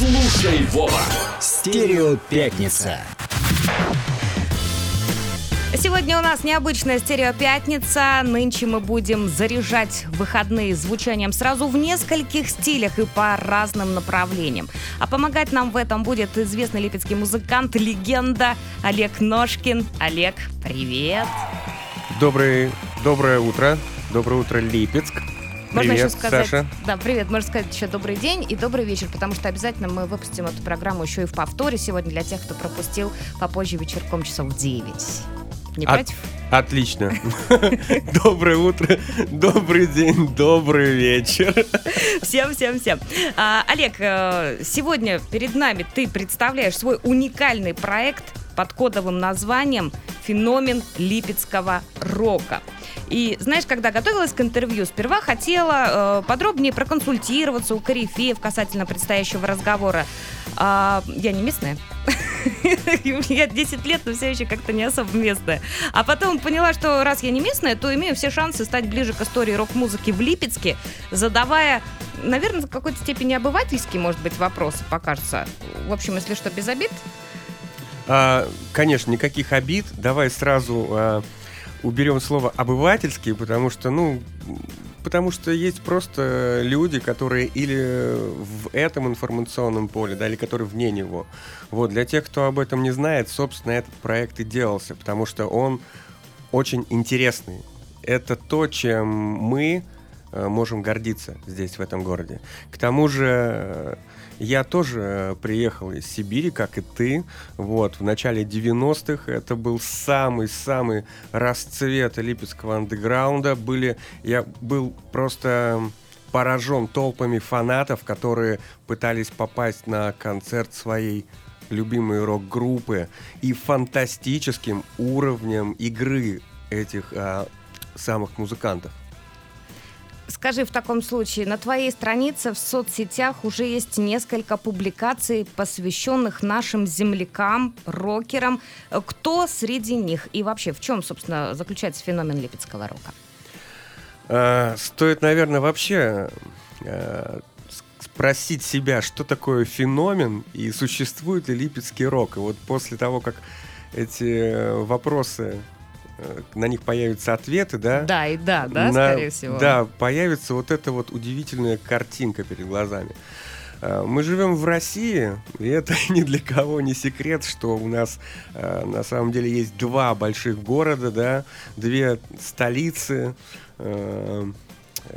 Слушай, Вова! Стерео Пятница. Сегодня у нас необычная стереопятница. Нынче мы будем заряжать выходные звучанием сразу в нескольких стилях и по разным направлениям. А помогать нам в этом будет известный липецкий музыкант, легенда Олег Ножкин. Олег, привет! Добрый, доброе утро. Доброе утро, Липецк. Можно Привет, еще сказать, Саша. да, привет, можно сказать еще добрый день и добрый вечер, потому что обязательно мы выпустим эту программу еще и в повторе сегодня для тех, кто пропустил попозже вечерком часов в 9. Не От- против? Отлично. Доброе утро, добрый день, добрый вечер. Всем, всем, всем. А, Олег, э, сегодня перед нами ты представляешь свой уникальный проект под кодовым названием «Феномен липецкого рока». И знаешь, когда готовилась к интервью, сперва хотела э, подробнее проконсультироваться у корифеев касательно предстоящего разговора. А, я не местная. У меня 10 лет, но все еще как-то не особо местная. А потом поняла, что раз я не местная, то имею все шансы стать ближе к истории рок-музыки в Липецке, задавая, наверное, в какой-то степени обывательские, может быть, вопросы, покажется. В общем, если что, без обид. А, Конечно, никаких обид. Давай сразу а, уберем слово обывательский, потому что, ну, потому что есть просто люди, которые или в этом информационном поле, да, или которые вне него. Вот, для тех, кто об этом не знает, собственно, этот проект и делался, потому что он очень интересный. Это то, чем мы э, можем гордиться здесь, в этом городе. К тому же, я тоже э, приехал из Сибири, как и ты. Вот, в начале 90-х это был самый-самый расцвет липецкого андеграунда. Были, я был просто поражен толпами фанатов, которые пытались попасть на концерт своей любимой рок-группы и фантастическим уровнем игры этих а, самых музыкантов. Скажи в таком случае, на твоей странице в соцсетях уже есть несколько публикаций, посвященных нашим землякам, рокерам. Э, Кто среди них? И вообще, в чем, собственно, заключается феномен липецкого рока? А, Стоит, наверное, вообще с- спросить себя, что такое феномен и существует ли липецкий рок. И вот после того, как эти э, вопросы э, на них появятся ответы, да? Да, и да, да, на- скорее всего. Да, появится вот эта вот удивительная картинка перед глазами. А, Мы живем в России, и это ни для кого не секрет, что у нас а, на самом деле есть два больших города, да, две столицы, э,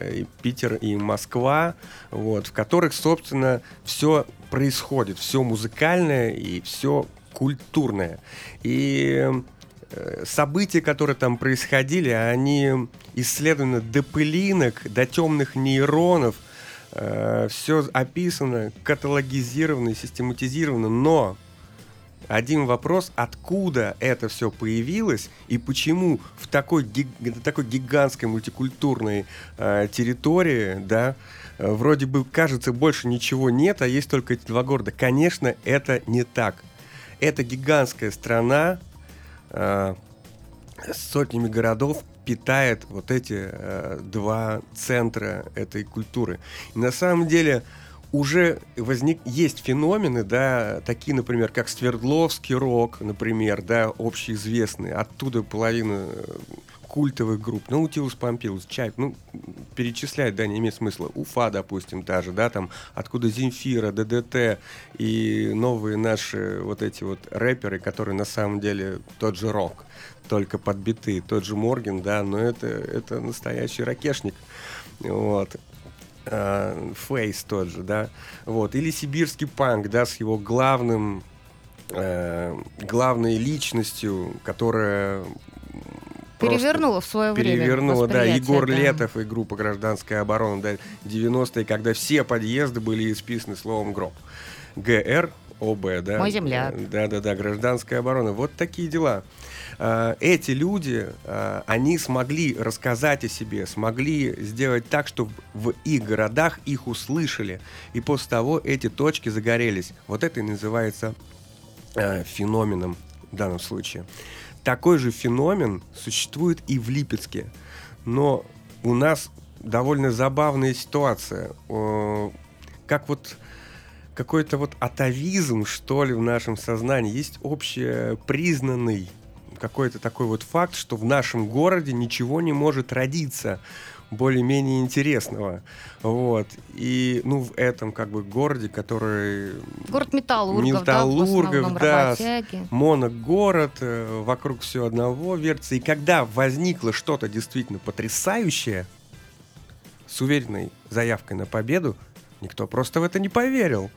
и Питер и Москва, вот, в которых, собственно, все происходит, все музыкальное и все культурное. И э, события, которые там происходили, они исследованы до пылинок, до темных нейронов, все описано, каталогизировано и систематизировано, но один вопрос, откуда это все появилось и почему в такой, гиг- такой гигантской мультикультурной э, территории, да, э, вроде бы кажется больше ничего нет, а есть только эти два города. Конечно, это не так. Это гигантская страна э, сотнями городов питает вот эти э, два центра этой культуры. И на самом деле уже возник, есть феномены, да, такие, например, как Свердловский рок, например, да, общеизвестные. Оттуда половина э, культовых групп. Наутилус Помпилус, Чайп, ну, перечислять, да, не имеет смысла. Уфа, допустим, та же, да, там, откуда Земфира, ДДТ и новые наши вот эти вот рэперы, которые на самом деле тот же рок, только под биты, тот же Морген, да, но это, это настоящий ракешник. Вот. А, Фейс тот же, да, вот, или сибирский панк, да, с его главным, э, главной личностью, которая Перевернула в свое время. перевернула, да, Егор да. Летов и группа «Гражданская оборона», да, 90-е, когда все подъезды были исписаны словом «гроб». ГР, ОБ, да. Мой земляк. Да-да-да, «Гражданская оборона». Вот такие дела. А, Эти люди, а, они смогли рассказать о себе, смогли сделать так, чтобы в их городах их услышали. И после того эти точки загорелись. Вот это и называется э, феноменом в данном случае. Такой же феномен существует и в Липецке. Но у нас довольно забавная ситуация. Как вот какой-то вот атовизм, что ли, в нашем сознании. Есть общепризнанный какой-то такой вот факт, что в нашем городе ничего не может родиться более-менее интересного. Вот. И, ну, в этом как бы городе, который... Город металлургов, металлургов да, да моногород, э, вокруг все одного вертится. И когда возникло что-то действительно потрясающее, с уверенной заявкой на победу, никто просто в это не поверил.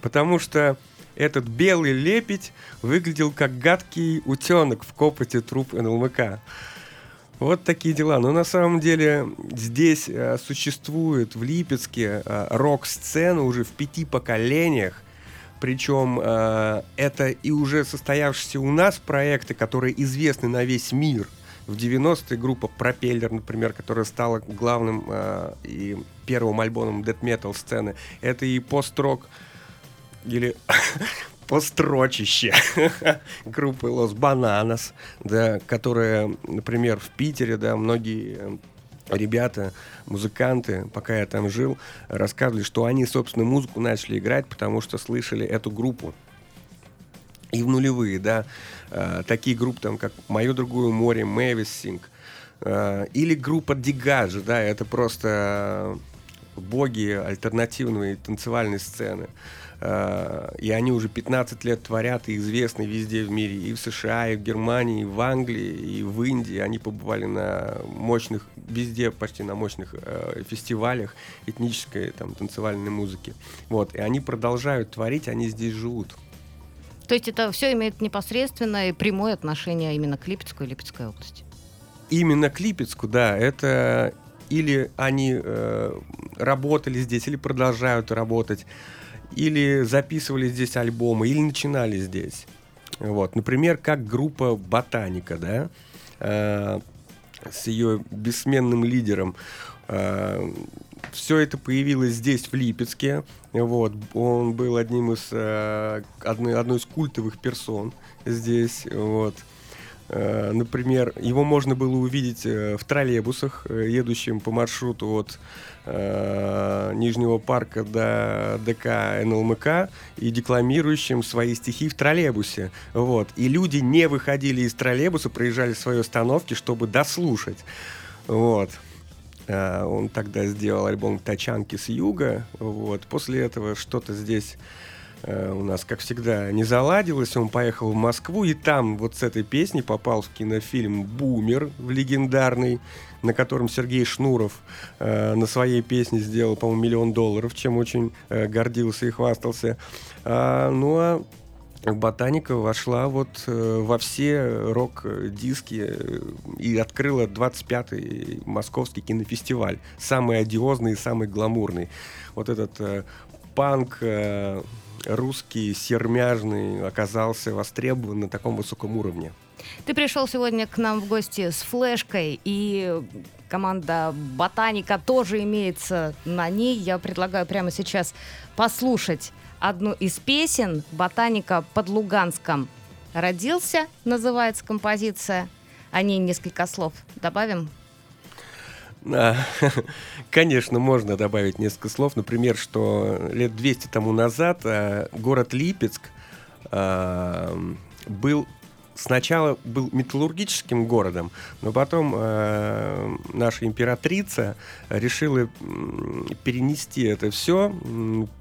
Потому что этот белый лепить выглядел как гадкий утенок в копоте труп НЛМК. Вот такие дела. Но на самом деле здесь э, существует в Липецке э, рок-сцена уже в пяти поколениях. Причем э, это и уже состоявшиеся у нас проекты, которые известны на весь мир. В 90-е группа Пропеллер, например, которая стала главным э, и первым альбомом дэт метал сцены. Это и пост-рок или построчище группы Los Bananas, да, которая, например, в Питере, да, многие э, ребята, музыканты, пока я там жил, рассказывали, что они, собственно, музыку начали играть, потому что слышали эту группу. И в нулевые, да, э, такие группы, там, как «Мое другое море», «Мэвис Синг», э, или группа «Дигажи», да, это просто боги альтернативной танцевальной сцены. Э, и они уже 15 лет творят и известны везде в мире, и в США, и в Германии, и в Англии, и в Индии. Они побывали на мощных, везде почти на мощных э, фестивалях этнической там, танцевальной музыки. Вот, и они продолжают творить, они здесь живут. То есть это все имеет непосредственное и прямое отношение именно к Липецку и Липецкой области? Именно к Липецку, да. Это или они э, работали здесь, или продолжают работать или записывали здесь альбомы, или начинали здесь. Вот, например, как группа Ботаника, да, э, с ее бессменным лидером. Э, все это появилось здесь, в Липецке. Вот, он был одним из, э, одной, одной из культовых персон здесь. Вот. Э, например, его можно было увидеть э, в троллейбусах, э, едущим по маршруту от Нижнего парка до ДК НЛМК и декламирующим свои стихи в троллейбусе. Вот. И люди не выходили из троллейбуса, проезжали свои остановки, чтобы дослушать. Вот. Он тогда сделал альбом «Тачанки с юга». Вот. После этого что-то здесь Э, у нас, как всегда, не заладилось. Он поехал в Москву, и там вот с этой песней попал в кинофильм «Бумер» в легендарный, на котором Сергей Шнуров э, на своей песне сделал, по-моему, миллион долларов, чем очень э, гордился и хвастался. А, ну а Ботаника вошла вот э, во все рок-диски э, и открыла 25-й московский кинофестиваль. Самый одиозный и самый гламурный. Вот этот э, панк... Э, русский сермяжный оказался востребован на таком высоком уровне. Ты пришел сегодня к нам в гости с флешкой, и команда Ботаника тоже имеется на ней. Я предлагаю прямо сейчас послушать одну из песен Ботаника под Луганском. Родился, называется композиция. О ней несколько слов добавим. Конечно, можно добавить несколько слов. Например, что лет 200 тому назад э, город Липецк э, был сначала был металлургическим городом, но потом э, наша императрица решила перенести это все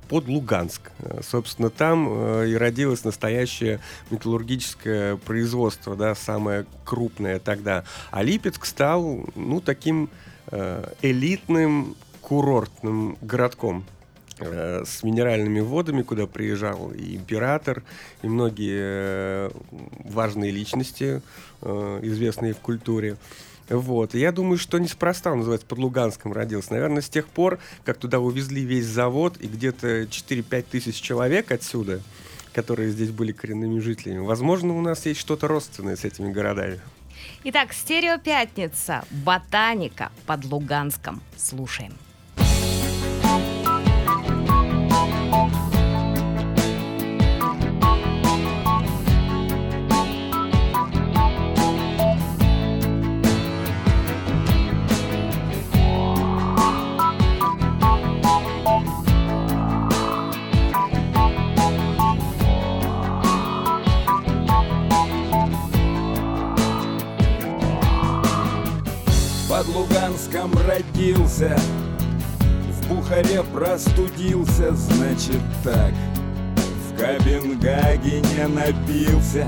под Луганск. Собственно, там и родилось настоящее металлургическое производство, да, самое крупное тогда. А Липецк стал, ну, таким элитным курортным городком э, с минеральными водами, куда приезжал и император, и многие э, важные личности, известные в культуре. Вот. Я думаю, что неспроста он называется под Луганском родился. Наверное, с тех пор, как туда увезли весь завод, и где-то 4-5 тысяч человек отсюда, которые здесь были коренными жителями, возможно, у нас есть что-то родственное с этими городами. Итак, стереопятница, ботаника под Луганском. Слушаем. Липецком родился, в Бухаре простудился, значит так. В Копенгагене напился,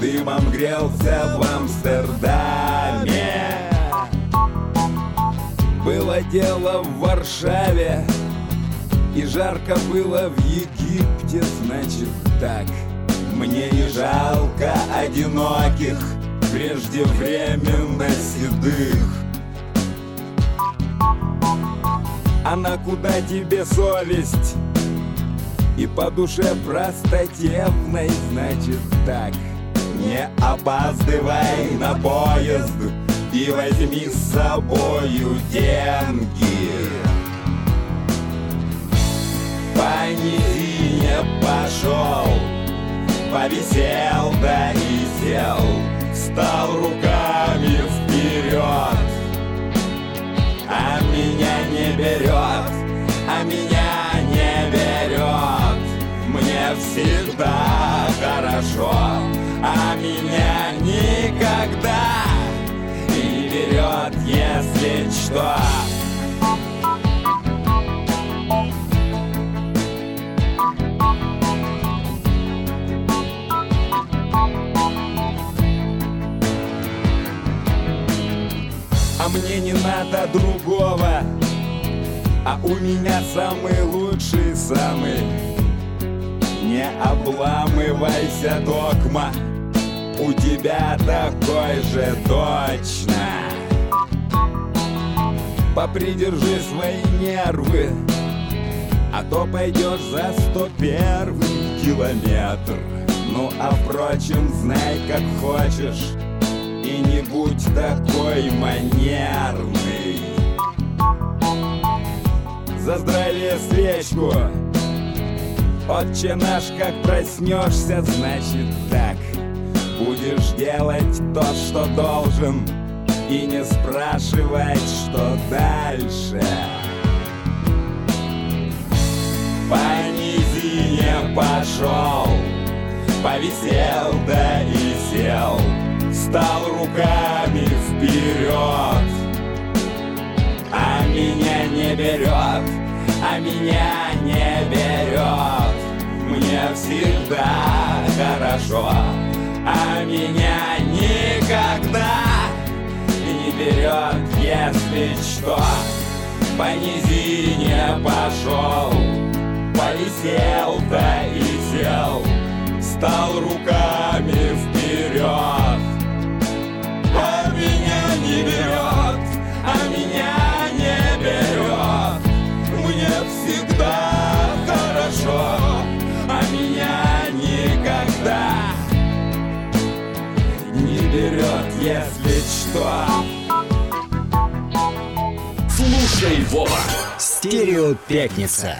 дымом грелся в Амстердаме. Было дело в Варшаве, и жарко было в Египте, значит так. Мне не жалко одиноких, преждевременно седых. А на куда тебе совесть? И по душе простотевной, значит так. Не опаздывай на поезд и возьми с собою деньги. По низине пошел, повисел да и сел, стал руками вперед. Меня не берет, а меня не берет, мне всегда хорошо, а меня никогда не берет, если что. Мне не надо другого. А у меня самый лучший, самый Не обламывайся, догма. У тебя такой же точно. Попридержи свои нервы А то пойдешь за сто первый километр. Ну а впрочем, знай как хочешь не будь такой манерный. За здравие свечку. Отче наш, как проснешься, значит так. Будешь делать то, что должен И не спрашивать, что дальше. По низине пошел Повисел, да и сел Стал руками вперед. А меня не берет, а меня не берет. Мне всегда хорошо, а меня никогда не берет, если что. По низине пошел, да и сел. Стал руками вперед не берет, а меня не берет. Мне всегда хорошо, а меня никогда не берет, если что. Слушай, Вова! Стерео Пятница.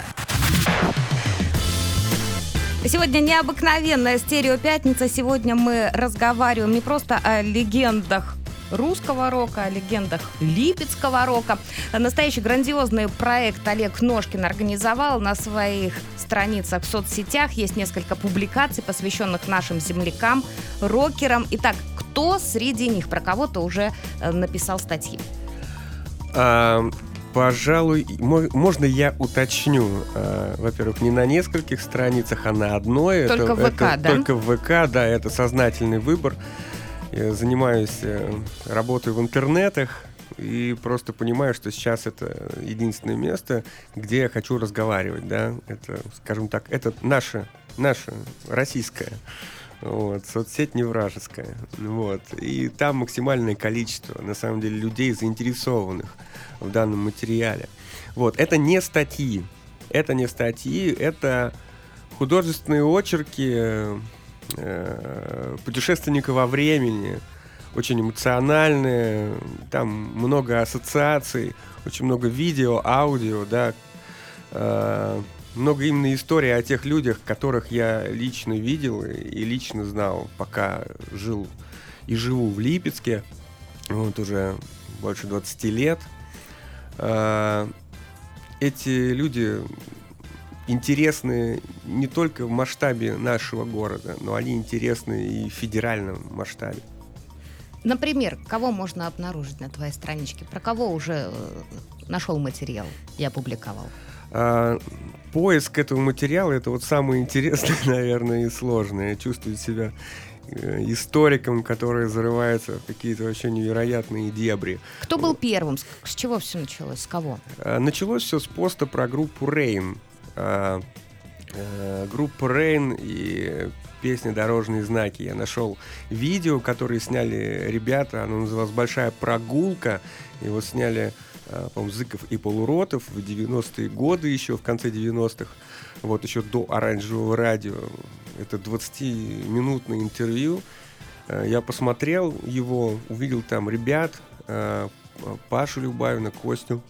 Сегодня необыкновенная стереопятница. Сегодня мы разговариваем не просто о легендах русского рока, о легендах липецкого рока. Настоящий грандиозный проект Олег Ножкин организовал на своих страницах в соцсетях. Есть несколько публикаций, посвященных нашим землякам, рокерам. Итак, кто среди них? Про кого-то уже э, написал статьи. А, пожалуй, мо- можно я уточню? А, во-первых, не на нескольких страницах, а на одной. Только это, в ВК, это да? Только в ВК, да, это сознательный выбор. Я занимаюсь, э, работаю в интернетах и просто понимаю, что сейчас это единственное место, где я хочу разговаривать, да. Это, скажем так, это наше, наше российское. Вот, соцсеть не вражеская. Вот. И там максимальное количество, на самом деле, людей, заинтересованных в данном материале. Вот. Это не статьи. Это не статьи, это художественные очерки э, путешественника во времени. Очень эмоциональные. Там много ассоциаций, очень много видео, аудио, да. Э, много именно историй о тех людях, которых я лично видел и, лично знал, пока жил и живу в Липецке. Вот уже больше 20 лет. А, Эти люди интересны не только в масштабе нашего города, но они интересны и в федеральном масштабе. Например, кого можно обнаружить на твоей страничке? Про кого уже э, нашел материал и опубликовал? А, поиск этого материала это вот самое интересное, наверное, и сложное. Я чувствую себя э, историком, который зарывается в какие-то вообще невероятные дебри. Кто был первым? С, чего все началось? С кого? А, началось все с поста про группу Rain. А, а, группа Rain и песня «Дорожные знаки». Я нашел видео, которое сняли ребята, оно называлось «Большая прогулка». Его сняли, а, по-моему, Зыков и Полуротов в 90-е годы еще, в конце 90-х, вот еще до «Оранжевого радио». Это 20-минутное интервью. А, я посмотрел его, увидел там ребят, а, Пашу Любавина, Костю,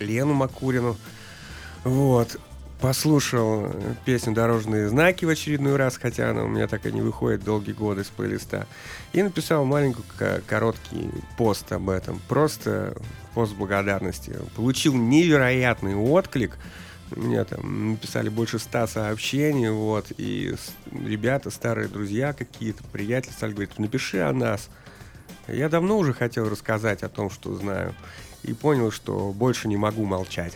Лену Макурину. Вот послушал э, песню «Дорожные знаки» в очередной раз, хотя она у меня так и не выходит долгие годы с плейлиста. И написал маленький короткий пост об этом. Просто пост благодарности. Получил невероятный отклик. Мне там написали больше ста сообщений, вот, и ребята, старые друзья какие-то, приятели стали говорить, напиши о нас. Я давно уже хотел рассказать о том, что знаю, и понял, что больше не могу молчать.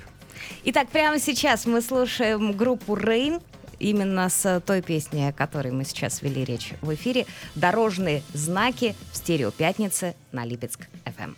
Итак, прямо сейчас мы слушаем группу Rain именно с той песни, о которой мы сейчас вели речь в эфире. «Дорожные знаки» в стерео пятницы на Липецк FM.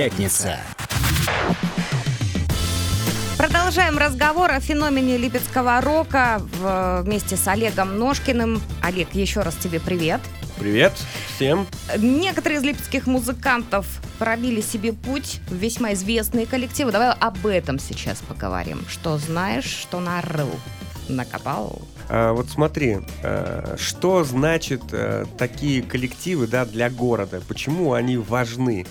Пятница. Продолжаем разговор о феномене липецкого рока вместе с Олегом Ножкиным. Олег, еще раз тебе привет. Привет всем. Некоторые из липецких музыкантов пробили себе путь в весьма известные коллективы. Давай об этом сейчас поговорим. Что знаешь, что нарыл, накопал. А, вот смотри, а, что значит а, такие коллективы да, для города? Почему они важны?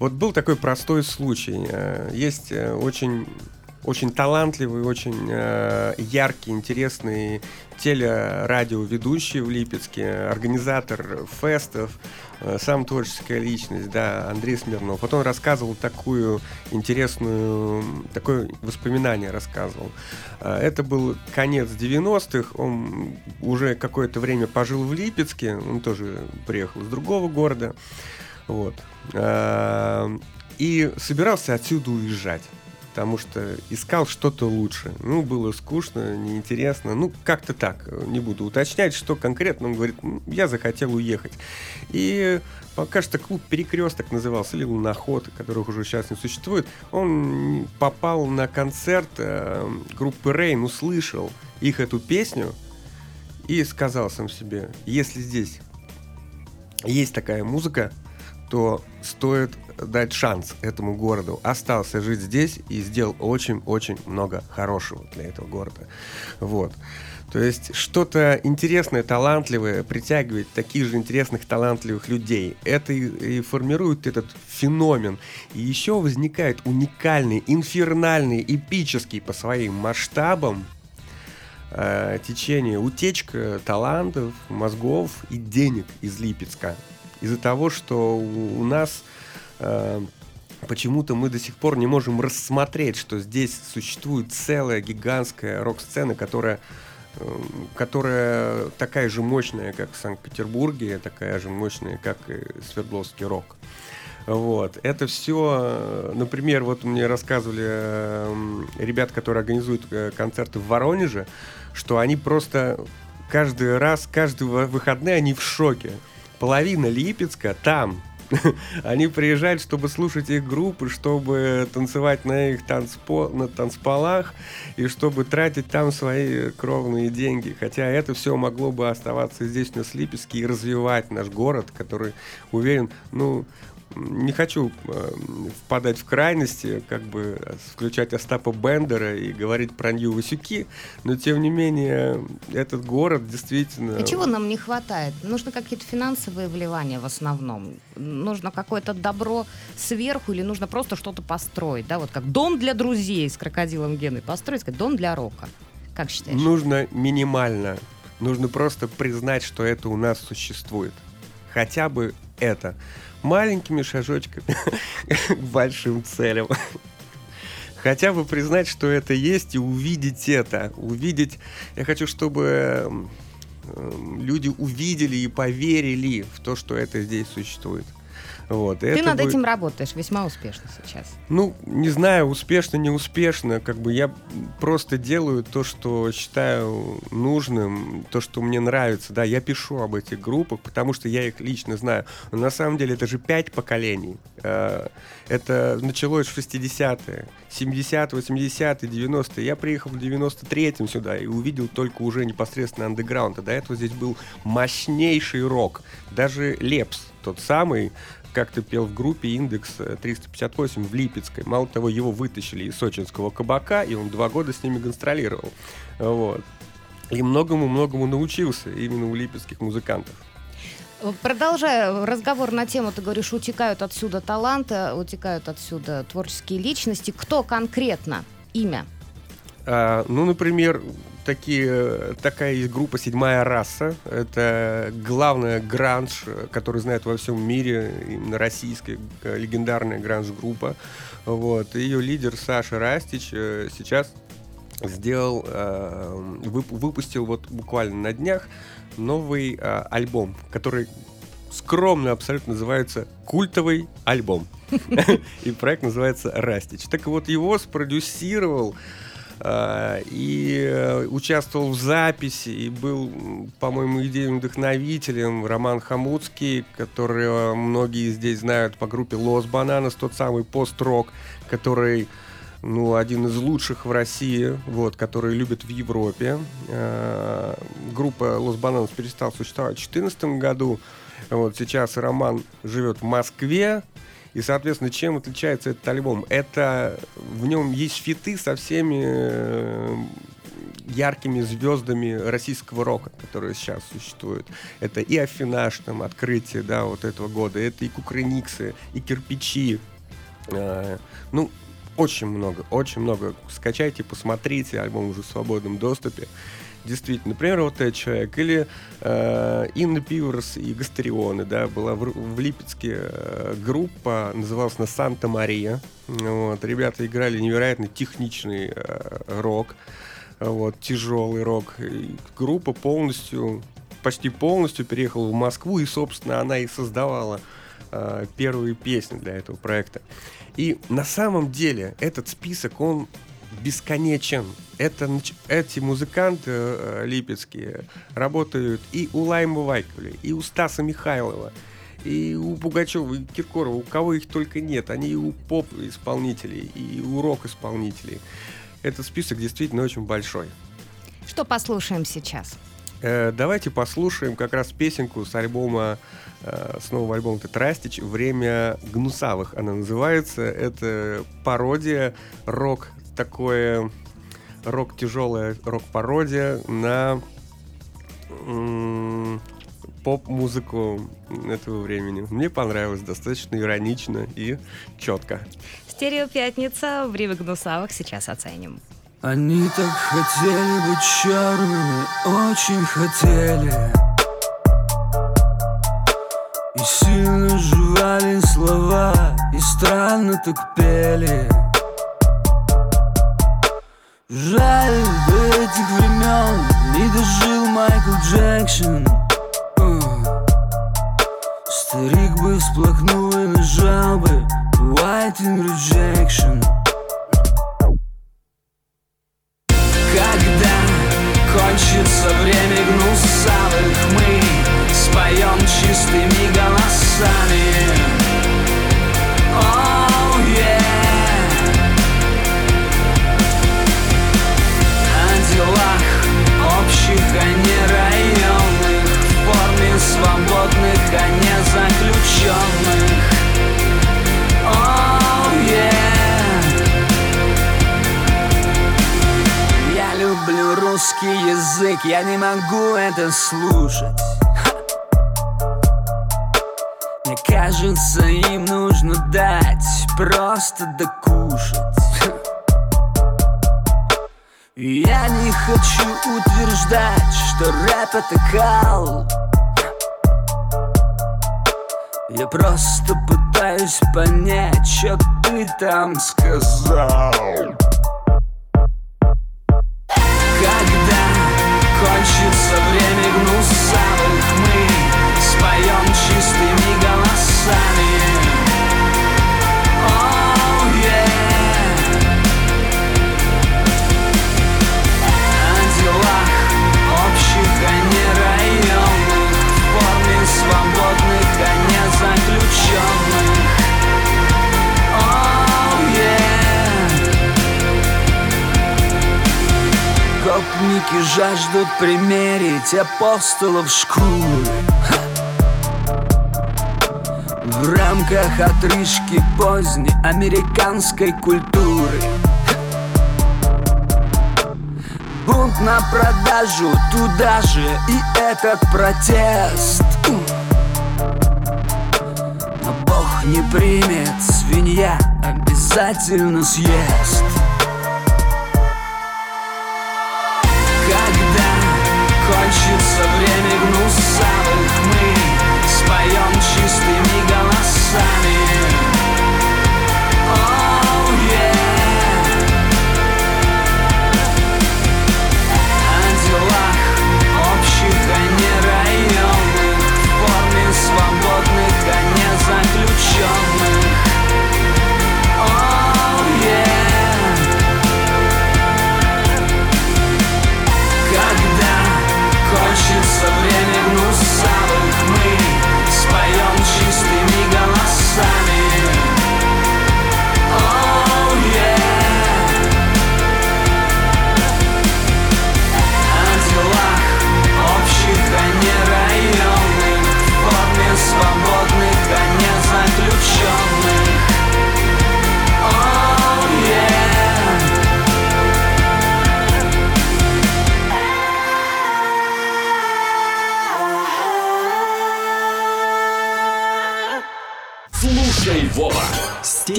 Вот был такой простой случай. А, есть а, очень очень талантливый, очень э, яркий, интересный телерадиоведущий в Липецке, организатор фестов, э, сам творческая личность, да, Андрей Смирнов. Вот он рассказывал такую интересную, такое воспоминание рассказывал. Э, это был конец 90-х, он уже какое-то время пожил в Липецке, он тоже приехал из другого города, вот. Э, и собирался отсюда уезжать потому что искал что-то лучше. Ну, было скучно, неинтересно. Ну, как-то так. Не буду уточнять, что конкретно. Он говорит, я захотел уехать. И пока что клуб «Перекресток» назывался, или «Луноход», которых уже сейчас не существует. Он попал на концерт э, группы «Рейн», услышал их эту песню и сказал сам себе, если здесь есть такая музыка, то стоит дать шанс этому городу. Остался жить здесь и сделал очень-очень много хорошего для этого города. Вот. То есть что-то интересное, талантливое притягивает таких же интересных, талантливых людей. Это и, и формирует этот феномен. И еще возникает уникальный, инфернальный, эпический по своим масштабам э, течение, утечка талантов, мозгов и денег из Липецка. Из-за того, что у, нас Э, почему-то мы до сих пор не можем рассмотреть, что здесь существует целая гигантская рок-сцена, которая э, которая такая же мощная, как в Санкт-Петербурге, такая же мощная, как и Свердловский рок. Вот. Это все, э, например, вот мне рассказывали ребят, которые организуют концерты в Воронеже, что они просто каждый раз, каждые выходные они в шоке. Половина Липецка там, Они приезжают, чтобы слушать их группы, чтобы танцевать на их танцпо... на танцполах и чтобы тратить там свои кровные деньги. Хотя это все могло бы оставаться здесь, на Слипецке, и развивать наш город, который, уверен, ну, не хочу э, впадать в крайности, как бы включать Остапа Бендера и говорить про Нью Васюки, но тем не менее этот город действительно... А чего нам не хватает? Нужно какие-то финансовые вливания в основном. Нужно какое-то добро сверху или нужно просто что-то построить, да, вот как дом для друзей с крокодилом Геной построить, сказать, дом для рока. Как считаешь? Нужно минимально. Нужно просто признать, что это у нас существует. Хотя бы это маленькими шажочками к большим целям. Хотя бы признать, что это есть, и увидеть это. Увидеть... Я хочу, чтобы люди увидели и поверили в то, что это здесь существует. Вот, Ты над будет... этим работаешь весьма успешно сейчас. Ну, не знаю, успешно, не успешно. Как бы я просто делаю то, что считаю нужным, то, что мне нравится. Да, я пишу об этих группах, потому что я их лично знаю. Но на самом деле это же пять поколений. Э, это началось в 60-е, 70-е, 80-е, 90-е. Я приехал в 93-м сюда и увидел только уже непосредственно андеграунд. А до этого здесь был мощнейший рок. Даже Лепс, тот самый, как-то пел в группе «Индекс 358» в Липецкой. Мало того, его вытащили из сочинского кабака, и он два года с ними гастролировал. Вот. И многому-многому научился именно у липецких музыкантов. Продолжая разговор на тему, ты говоришь, утекают отсюда таланты, утекают отсюда творческие личности. Кто конкретно? Имя? А, ну, например, такие, такая есть группа «Седьмая раса». Это главная гранж, который знает во всем мире, именно российская легендарная гранж-группа. Вот. Ее лидер Саша Растич э, сейчас сделал, э, выпустил вот буквально на днях новый э, альбом, который скромно абсолютно называется «Культовый альбом». И проект называется «Растич». Так вот, его спродюсировал Э, и э, участвовал в записи и был, по-моему, идейным вдохновителем Роман Хамутский, который многие здесь знают по группе Лос Бананас, тот самый пост-рок, который ну, один из лучших в России, вот, которые любят в Европе. Э, группа Los Bananas перестала существовать в 2014 году. Вот, сейчас Роман живет в Москве. И, соответственно, чем отличается этот альбом? Это в нем есть фиты со всеми э, яркими звездами российского рока, которые сейчас существуют. Это и Афинаж, там, открытие, да, вот этого года, это и Кукрыниксы, и Кирпичи. Э, ну, очень много, очень много. Скачайте, посмотрите, альбом уже в свободном доступе. Действительно, например, вот этот человек. Или э, Инна Пиверс и Гастерионы, да, была в, в Липецке э, группа, называлась на Санта-Мария. Вот, ребята играли невероятно техничный э, рок, вот, тяжелый рок. И группа полностью, почти полностью переехала в Москву, и, собственно, она и создавала э, первые песни для этого проекта. И на самом деле этот список, он бесконечен. Это, эти музыканты э, липецкие работают и у Лайма Вайковля, и у Стаса Михайлова, и у Пугачева, и Киркорова, у кого их только нет. Они и у поп-исполнителей, и у рок-исполнителей. Этот список действительно очень большой. Что послушаем сейчас? Э, давайте послушаем как раз песенку с альбома, э, с нового альбома Тетрастич «Время гнусавых» она называется. Это пародия, рок такое, рок тяжелая рок-пародия на поп-музыку этого времени. Мне понравилось, достаточно иронично и четко. Стерео «Пятница», «Время гнусавых» сейчас оценим. Они так хотели быть черными, очень хотели И сильно жевали слова, и странно так пели Жаль, до этих времен не дожил Майкл Джексон Старик бы всплакнул и нажал бы White in rejection Когда кончится время гнусавых Мы споем чистыми голосами свободных, а не заключенных. Oh yeah. Люблю русский язык, я не могу это слушать. Мне кажется, им нужно дать просто докушать. Я не хочу утверждать, что рэп это кал Я просто пытаюсь понять, что ты там сказал Гопники жаждут примерить апостолов шкуры. В рамках отрыжки поздней американской культуры. Бунт на продажу туда же и этот протест. Но Бог не примет, свинья обязательно съест споем чистыми голосами Oh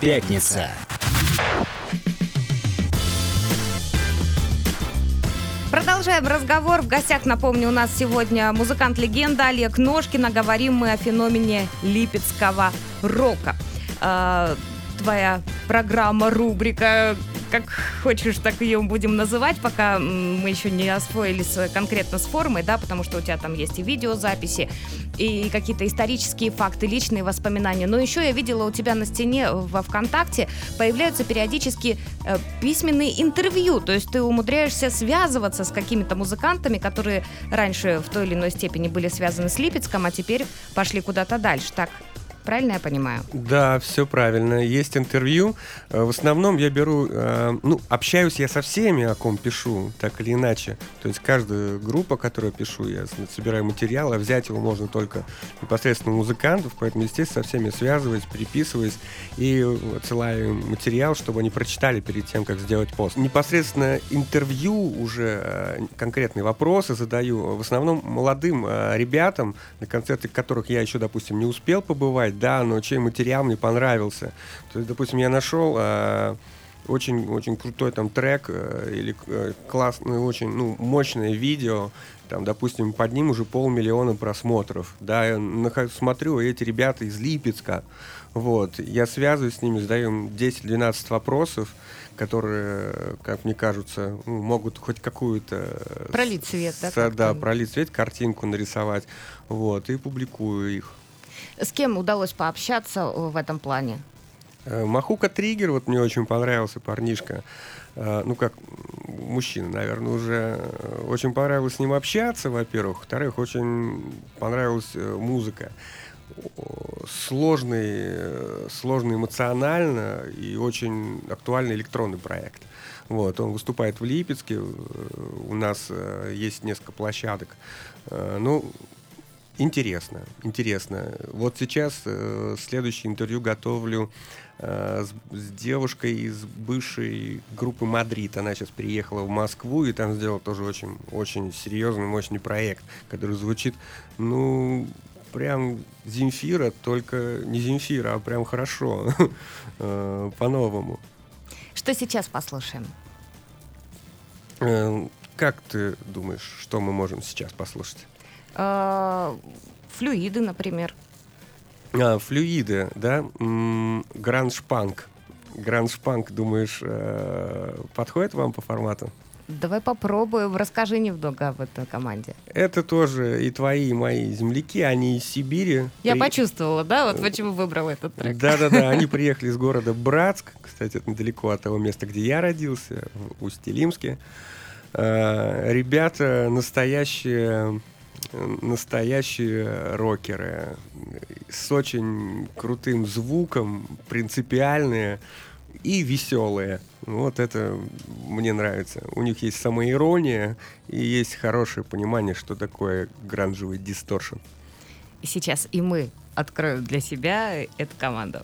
Пятница. Продолжаем разговор. В гостях, напомню, у нас сегодня музыкант-легенда Олег Ножкин. Говорим мы о феномене липецкого рока. А, твоя программа, рубрика как хочешь, так ее будем называть, пока мы еще не освоились конкретно с формой, да, потому что у тебя там есть и видеозаписи, и какие-то исторические факты, личные воспоминания. Но еще я видела у тебя на стене во ВКонтакте появляются периодически э, письменные интервью, то есть ты умудряешься связываться с какими-то музыкантами, которые раньше в той или иной степени были связаны с Липецком, а теперь пошли куда-то дальше. Так правильно я понимаю? Да, все правильно. Есть интервью. Э, в основном я беру, э, ну, общаюсь я со всеми, о ком пишу, так или иначе. То есть каждая группа, которую пишу, я собираю материал, а взять его можно только непосредственно музыкантов, поэтому, естественно, со всеми связываюсь, переписываюсь и отсылаю материал, чтобы они прочитали перед тем, как сделать пост. Непосредственно интервью уже э, конкретные вопросы задаю в основном молодым ребятам, на концерты которых я еще, допустим, не успел побывать, да, но чей материал мне понравился. То есть, допустим, я нашел э, очень, очень крутой там трек э, или э, классное, очень ну, мощное видео, там, допустим, под ним уже полмиллиона просмотров, да, я нахожу, смотрю, эти ребята из Липецка, вот, я связываюсь с ними, задаю им 10-12 вопросов, которые, как мне кажется, ну, могут хоть какую-то... Пролить свет, да? С, да, пролить свет, картинку нарисовать, вот, и публикую их. С кем удалось пообщаться в этом плане? Э, Махука Триггер, вот мне очень понравился парнишка. Э, ну, как мужчина, наверное, уже очень понравилось с ним общаться, во-первых. Во-вторых, очень понравилась э, музыка. Сложный, сложный эмоционально и очень актуальный электронный проект. Вот, он выступает в Липецке, у нас есть несколько площадок. Ну, Интересно, интересно. Вот сейчас э, следующее интервью готовлю э, с, с девушкой из бывшей группы Мадрид. Она сейчас приехала в Москву и там сделала тоже очень, очень серьезный, мощный проект, который звучит, ну, прям Земфира, только не Земфира, а прям хорошо, э, по-новому. Что сейчас послушаем? Э, как ты думаешь, что мы можем сейчас послушать? А, флюиды, например. А, флюиды, да? Гранж-панк. Гранж-панк, думаешь, э, подходит вам по формату? Давай попробуем. Расскажи немного об этой команде. Это тоже и твои, и мои земляки. Они из Сибири. Я При... почувствовала, да? Вот почему выбрал этот трек. Да-да-да. Они приехали из города Братск. Кстати, это недалеко от того места, где я родился, в Усть-Илимске. Э, ребята настоящие настоящие рокеры с очень крутым звуком, принципиальные и веселые. Вот это мне нравится. У них есть самоирония и есть хорошее понимание, что такое гранжевый дисторшн. Сейчас и мы откроем для себя эту команду.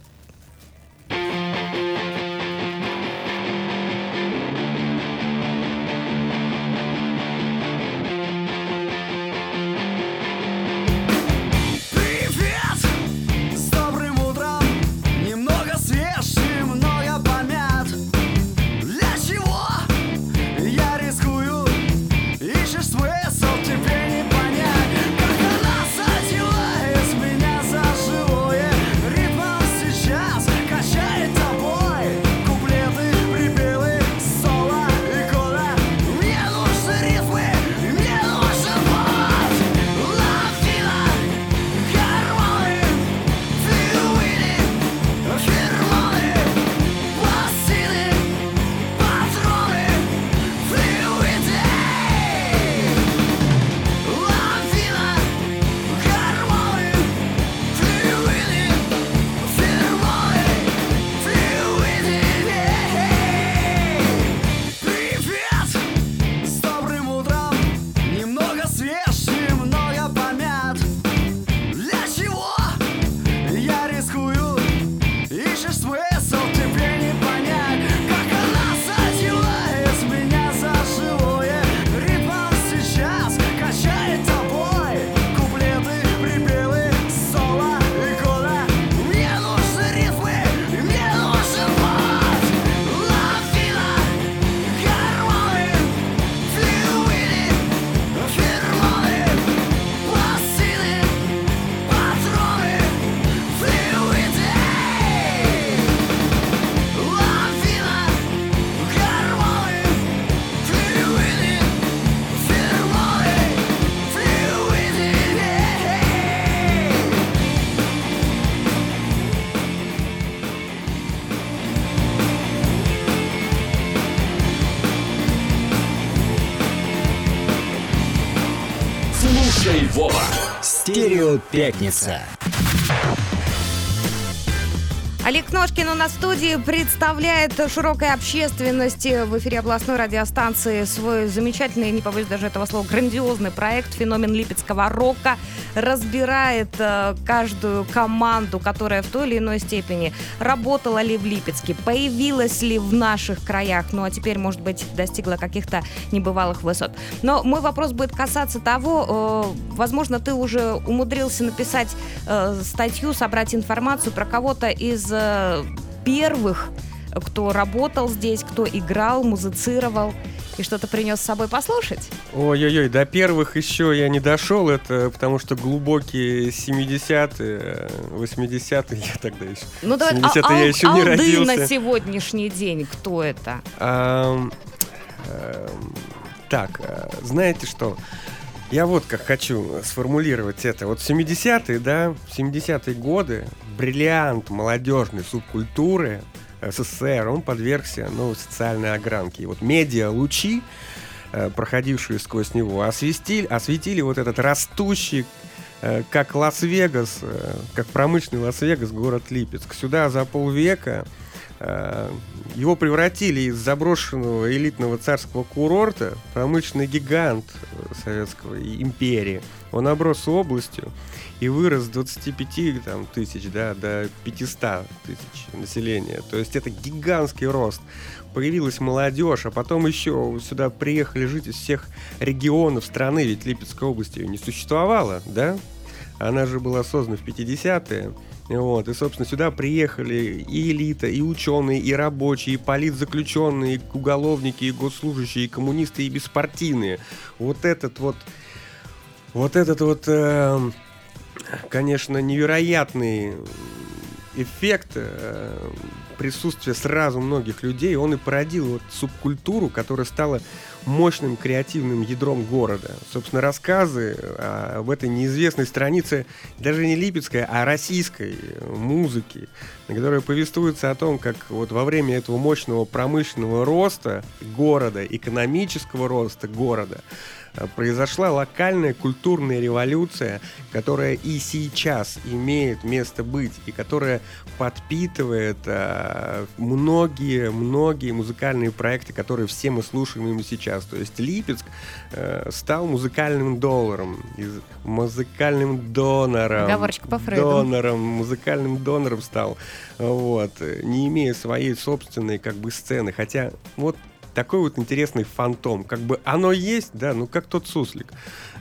Пятница. Олег Ножкин у нас в студии представляет широкой общественности в эфире областной радиостанции свой замечательный, не побоюсь даже этого слова, грандиозный проект «Феномен липецкого рока». Разбирает э, каждую команду, которая в той или иной степени работала ли в Липецке, появилась ли в наших краях, ну а теперь, может быть, достигла каких-то небывалых высот. Но мой вопрос будет касаться того, э, возможно, ты уже умудрился написать э, статью, собрать информацию про кого-то из э, первых, кто работал здесь, кто играл, музицировал и что-то принес с собой послушать. Ой-ой-ой, до первых еще я не дошел, это потому что глубокие 70-е, 80-е, я тогда еще... Ну давай, 70-е а, я еще не алды родился. на сегодняшний день, кто это? Ам, эм, так, э, знаете что? Я вот как хочу сформулировать это. Вот 70-е, да, 70-е годы, бриллиант молодежной субкультуры СССР, он подвергся ну, социальной огранке. И вот медиа-лучи, э, проходившие сквозь него, осветили, осветили вот этот растущий э, как Лас-Вегас, э, как промышленный Лас-Вегас, город Липецк. Сюда за полвека его превратили из заброшенного элитного царского курорта промышленный гигант советского империи. Он оброс областью и вырос с 25 там, тысяч да, до 500 тысяч населения. То есть это гигантский рост. Появилась молодежь, а потом еще сюда приехали жить из всех регионов страны, ведь Липецкой области ее не существовало, да? Она же была создана в 50-е. Вот, и, собственно, сюда приехали и элита, и ученые, и рабочие, и политзаключенные, и уголовники, и госслужащие, и коммунисты, и беспартийные. Вот этот вот, вот этот вот, эм, конечно, невероятный эффект э, присутствия сразу многих людей, он и породил вот субкультуру, которая стала мощным креативным ядром города. Собственно, рассказы а, об этой неизвестной странице даже не липецкой, а российской музыки, на которой повествуется о том, как вот во время этого мощного промышленного роста города, экономического роста города, произошла локальная культурная революция, которая и сейчас имеет место быть, и которая подпитывает многие-многие музыкальные проекты, которые все мы слушаем именно сейчас. То есть Липецк э, стал музыкальным долларом, музыкальным донором. Оговорочка по Фрейду. Донором, музыкальным донором стал, вот, э, не имея своей собственной как бы сцены. Хотя вот такой вот интересный фантом. Как бы оно есть, да, ну как тот суслик.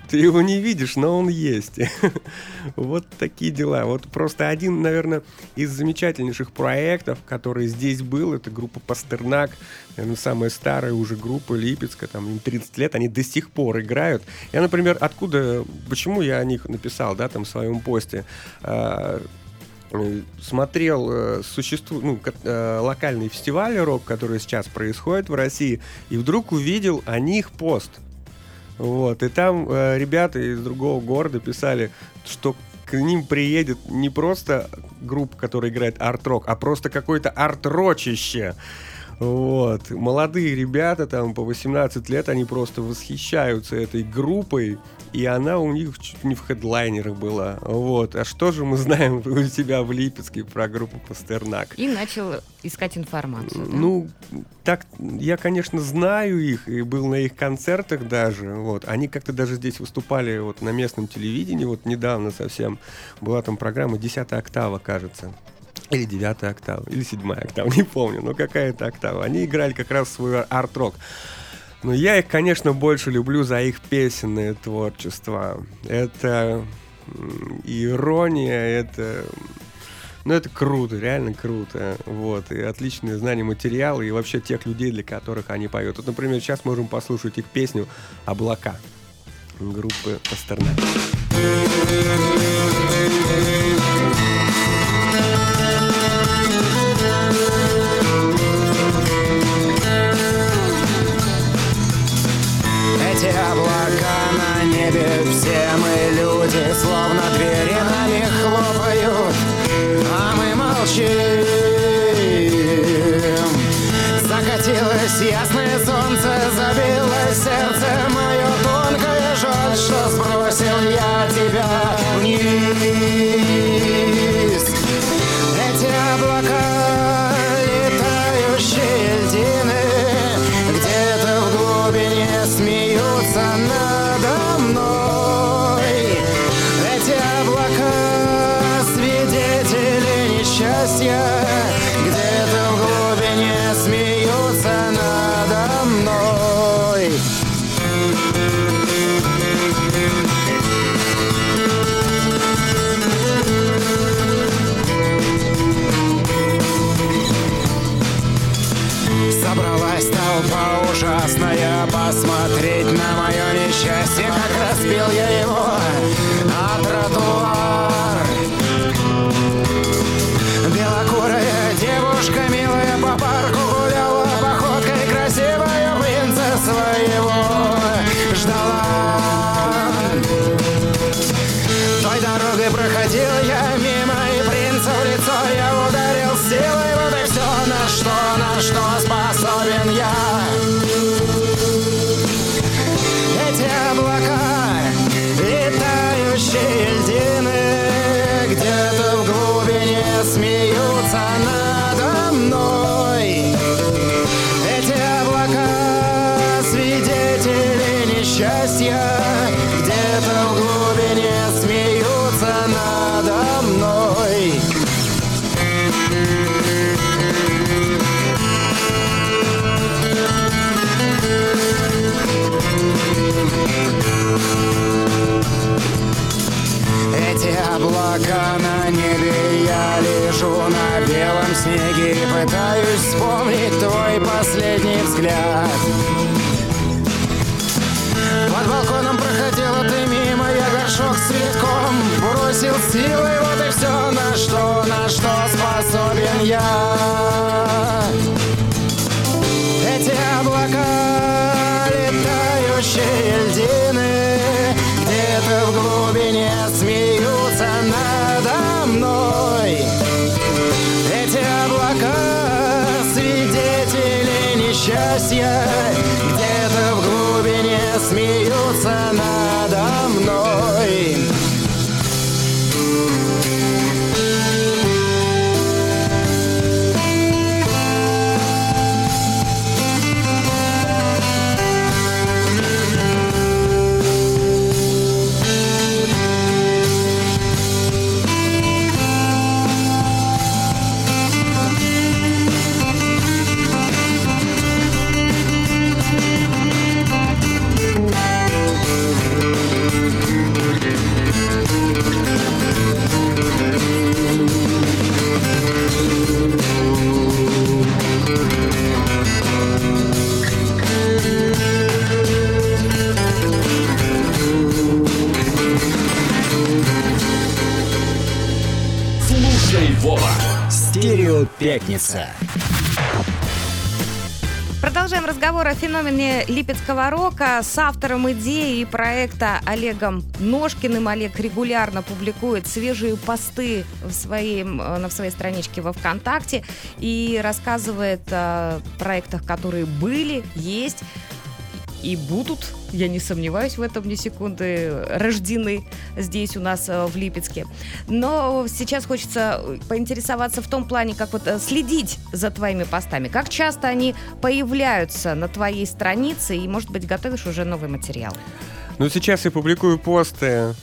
Ты его не видишь, но он есть. Вот такие дела. Вот просто один, наверное, из замечательнейших проектов, который здесь был, это группа Пастернак, наверное, самая старая уже группа Липецка, там им 30 лет, они до сих пор играют. Я, например, откуда, почему я о них написал, да, там в своем посте, А, смотрел э, существу, ну, э, локальный фестиваль рок, который сейчас происходит в России, и вдруг увидел о них пост. Вот, и там э, ребята из другого города писали, что к ним приедет не просто группа, которая играет арт-рок, а просто какое-то арт-рочище. Вот. Молодые ребята, там по 18 лет, они просто восхищаются этой группой, и она у них чуть не в хедлайнерах была. Вот. А что же мы знаем у тебя в Липецке про группу Пастернак? И начал искать информацию. да? Ну, так, я, конечно, знаю их и был на их концертах даже. Вот. Они как-то даже здесь выступали вот на местном телевидении. Вот недавно совсем была там программа «Десятая октава», кажется. Или девятая октава, или седьмая октава, не помню, но какая-то октава. Они играли как раз свой арт-рок. Но я их, конечно, больше люблю за их песенное творчество. Это ирония, это ну, это круто, реально круто. Вот. И отличное знание материала и вообще тех людей, для которых они поют. Вот, например, сейчас можем послушать их песню «Облака» группы Пастернак. Словно двери нами хлопают, а мы молчим. Закатилось ясное солнце, забилось сердце sana. Пытаюсь вспомнить твой последний взгляд. Под балконом проходила ты мимо Я горшок с цветком бросил силой. Вот и все, на что, на что способен я Пятница. Продолжаем разговор о феномене липецкого рока с автором идеи и проекта Олегом Ножкиным. Олег регулярно публикует свежие посты в своем, э, на своей страничке во ВКонтакте и рассказывает о проектах, которые были, есть и будут, я не сомневаюсь в этом ни секунды, рождены здесь у нас э, в Липецке. Но сейчас хочется поинтересоваться в том плане, как вот э, следить за твоими постами. Как часто они появляются на твоей странице и, может быть, готовишь уже новый материал? Ну, сейчас я публикую посты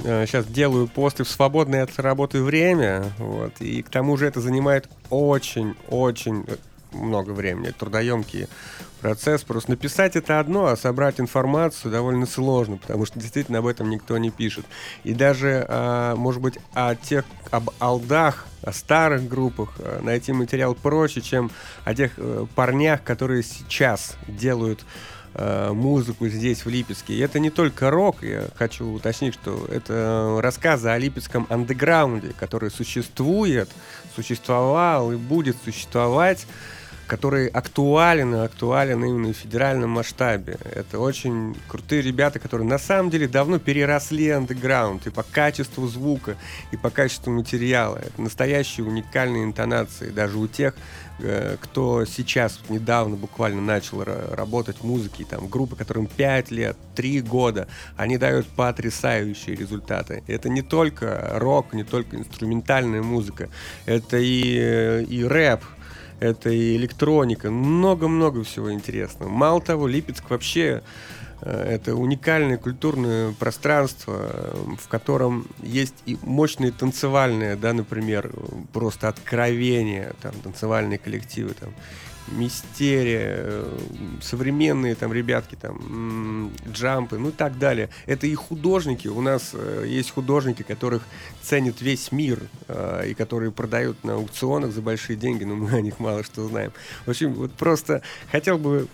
сейчас делаю посты в свободное от работы время, вот, и к тому же это занимает очень-очень много времени, трудоемкий процесс. Просто написать это одно, а собрать информацию довольно сложно, потому что действительно об этом никто не пишет. И даже, а, может быть, о тех, об алдах, о старых группах а, найти материал проще, чем о тех а, парнях, которые сейчас делают э, музыку здесь, в Липецке. И это не только рок, я хочу уточнить, что это рассказы о липецком андеграунде, который существует, существовал и будет существовать который актуален актуален именно в федеральном масштабе. Это очень крутые ребята, которые на самом деле давно переросли андеграунд и по качеству звука, и по качеству материала. Это настоящие уникальные интонации, даже у тех, кто сейчас недавно буквально начал работать в музыке, там группы, которым 5 лет, 3 года, они дают потрясающие результаты. Это не только рок, не только инструментальная музыка, это и, и рэп, это и электроника, много-много всего интересного. Мало того, Липецк вообще Э, Это уникальное культурное пространство, э, в котором есть и мощные танцевальные, да, например, э, просто откровения, там, танцевальные коллективы, там, мистерия, э, современные там ребятки, там, джампы, ну и так далее. Это и художники. У нас э, есть художники, которых ценит весь мир э, и которые продают на аукционах за большие деньги, но мы о них мало что знаем. В общем, вот просто хотел бы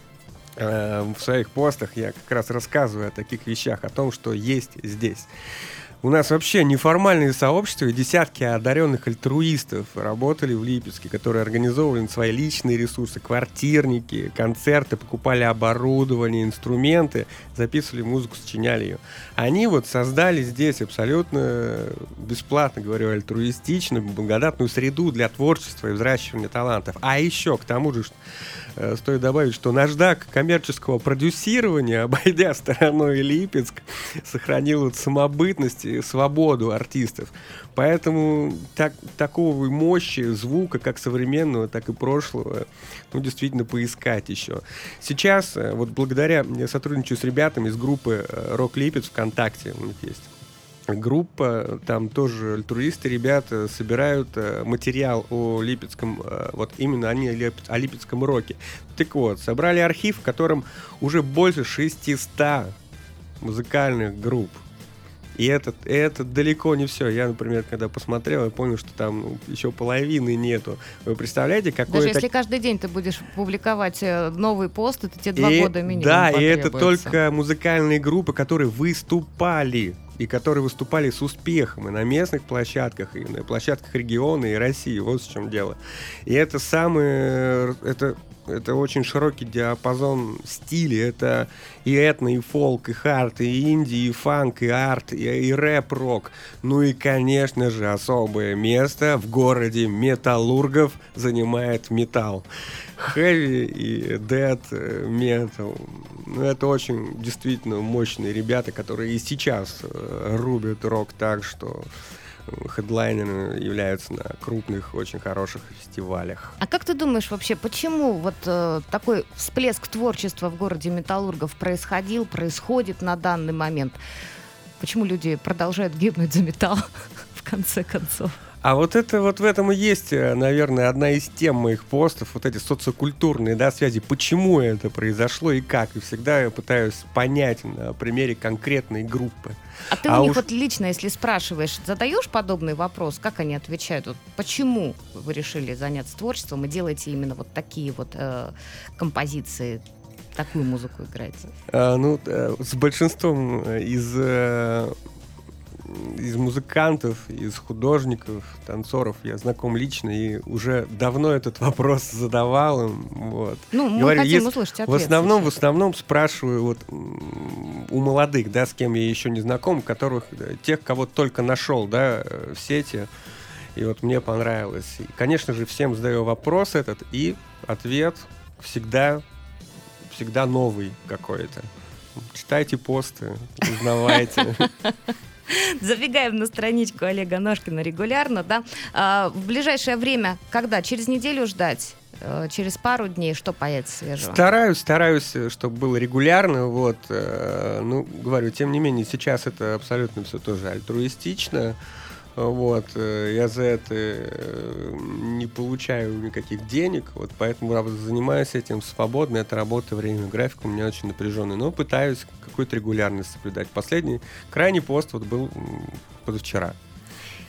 в своих постах я как раз рассказываю о таких вещах, о том, что есть здесь. У нас вообще неформальные сообщества десятки одаренных альтруистов работали в Липецке, которые организовывали свои личные ресурсы, квартирники, концерты, покупали оборудование, инструменты, записывали музыку, сочиняли ее. Они вот создали здесь абсолютно бесплатно, говорю, альтруистично, благодатную среду для творчества и взращивания талантов. А еще к тому же, что Э, Стоит добавить, что наждак коммерческого продюсирования, обойдя стороной Липецк, сохранил самобытность и свободу артистов. Поэтому так, такого мощи звука, как современного, так и прошлого, ну, действительно, поискать еще. Сейчас, э, вот благодаря, я сотрудничаю с ребятами из группы э, «Рок Липец» ВКонтакте, у них есть группа, там тоже альтруисты, ребята собирают э, материал о Липецком, э, вот именно они о, Лип- о Липецком роке. Так вот, собрали архив, в котором уже больше 600 музыкальных групп. И это, это далеко не все. Я, например, когда посмотрел, я понял, что там ну, еще половины нету. Вы представляете, какой Даже это... если каждый день ты будешь публиковать э, новый пост, это тебе два И- года минимум Да, и это только музыкальные группы, которые выступали и которые выступали с успехом и на местных площадках, и на площадках региона и России. Вот в чем дело. И это самое... Это, это очень широкий диапазон стилей. Это и этно, и фолк, и хард, и инди, и фанк, и арт, и, и рэп-рок. Ну и, конечно же, особое место в городе металлургов занимает металл. Хэви и дэт метал. Ну, это очень действительно мощные ребята, которые и сейчас э, рубят рок так, что э, хедлайнеры являются на крупных, очень хороших фестивалях. А как ты думаешь вообще, почему вот э, такой всплеск творчества в городе Металлургов происходил, происходит на данный момент? Почему люди продолжают гибнуть за металл в конце концов? А вот это вот в этом и есть, э, наверное, одна из тем моих постов, вот эти социокультурные да, связи, почему это произошло и как. И всегда я пытаюсь понять на примере конкретной группы. А ты А у них уж- вот лично, если спрашиваешь, задаешь подобный вопрос, как они отвечают? Вот почему вы решили заняться творчеством и делаете именно вот такие вот э, композиции, такую музыку играете? А, ну, э, с большинством э, из, из музыкантов, из художников, танцоров я знаком лично и уже давно этот вопрос задавал им. Вот. Ну, мы Говорю, хотим если- услышать ответ. В основном, в основном спрашиваю вот у молодых, да, с кем я еще не знаком, которых тех, кого только нашел, да, э, в сети. И вот мне понравилось. И, конечно же, всем задаю вопрос этот, и ответ всегда, всегда новый какой-то. Читайте посты, узнавайте. Забегаем на страничку Олега Ножкина регулярно, да. А, в ближайшее время, когда? Через неделю ждать? Э, Через пару дней что появится свежего? Стараюсь, стараюсь, чтобы было регулярно, вот, э, ну, говорю, тем не менее, сейчас это абсолютно все тоже альтруистично, вот, э, я за это э, не получаю никаких денег, вот, поэтому занимаюсь этим свободно, это работа, время, график у меня очень напряженный, но пытаюсь какую-то регулярность соблюдать. Последний, крайний пост вот был позавчера.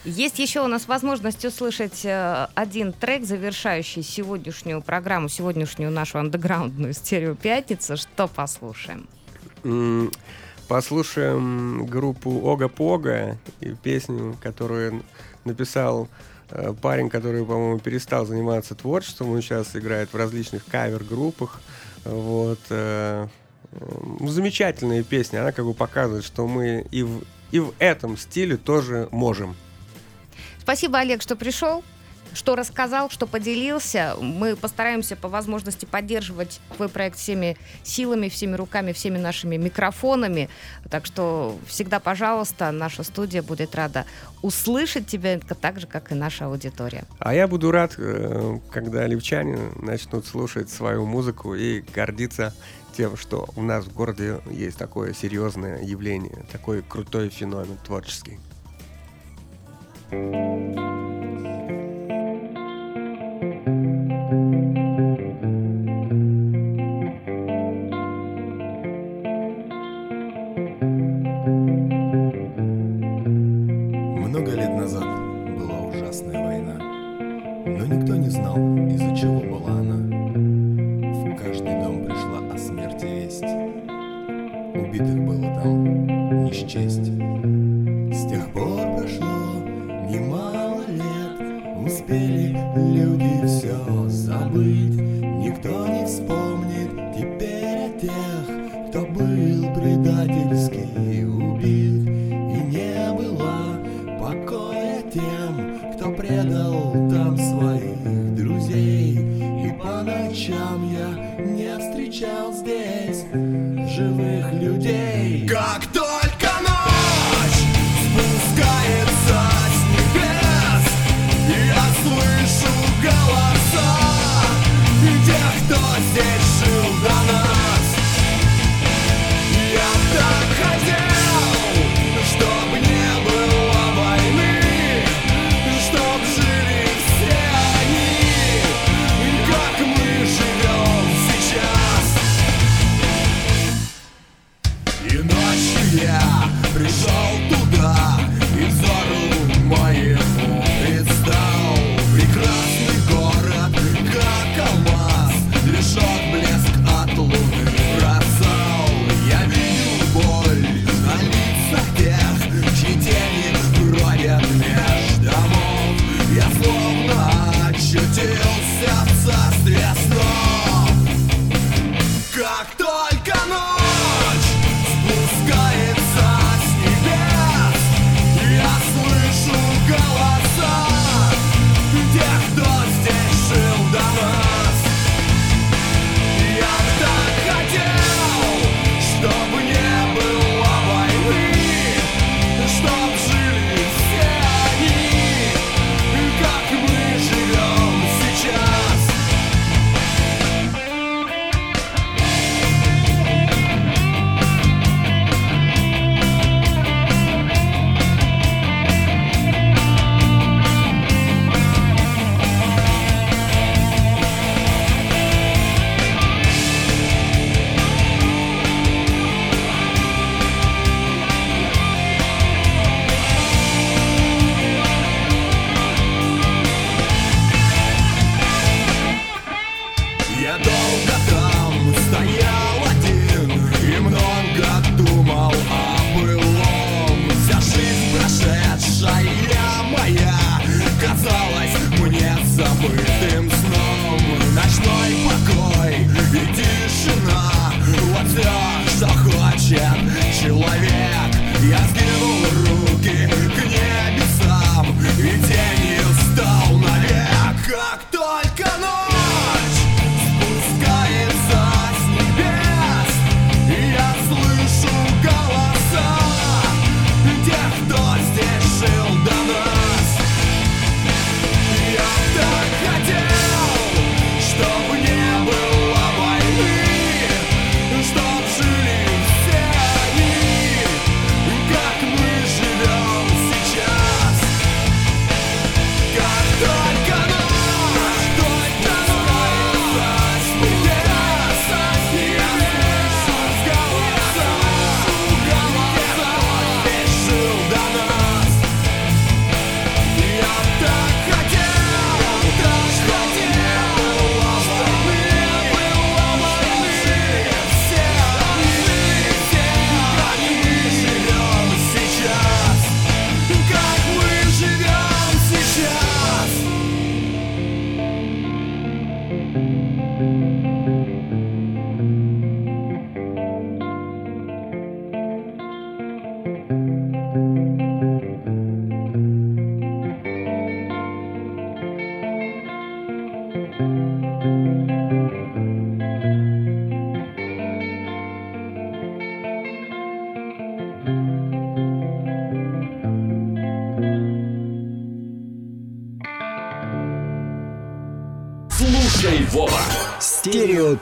Есть еще у нас возможность услышать э, один трек, завершающий сегодняшнюю программу, сегодняшнюю нашу андеграундную стерео пятницу. Что послушаем? М, Послушаем группу Ога Пога и песню, которую написал э, парень, который, по-моему, перестал заниматься творчеством. Он сейчас играет в различных кавер-группах. Вот. э, Замечательная песня. Она как бы показывает, что мы и в, и в этом стиле тоже можем. Спасибо, Олег, что пришел что рассказал, что поделился. Мы постараемся по возможности поддерживать твой проект всеми силами, всеми руками, всеми нашими микрофонами. Так что всегда, пожалуйста, наша студия будет рада услышать тебя так же, как и наша аудитория. А я буду рад, э, когда левчане начнут слушать свою музыку и гордиться тем, что у нас в городе есть такое серьезное явление, такой крутой феномен творческий. thank you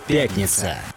Пятница.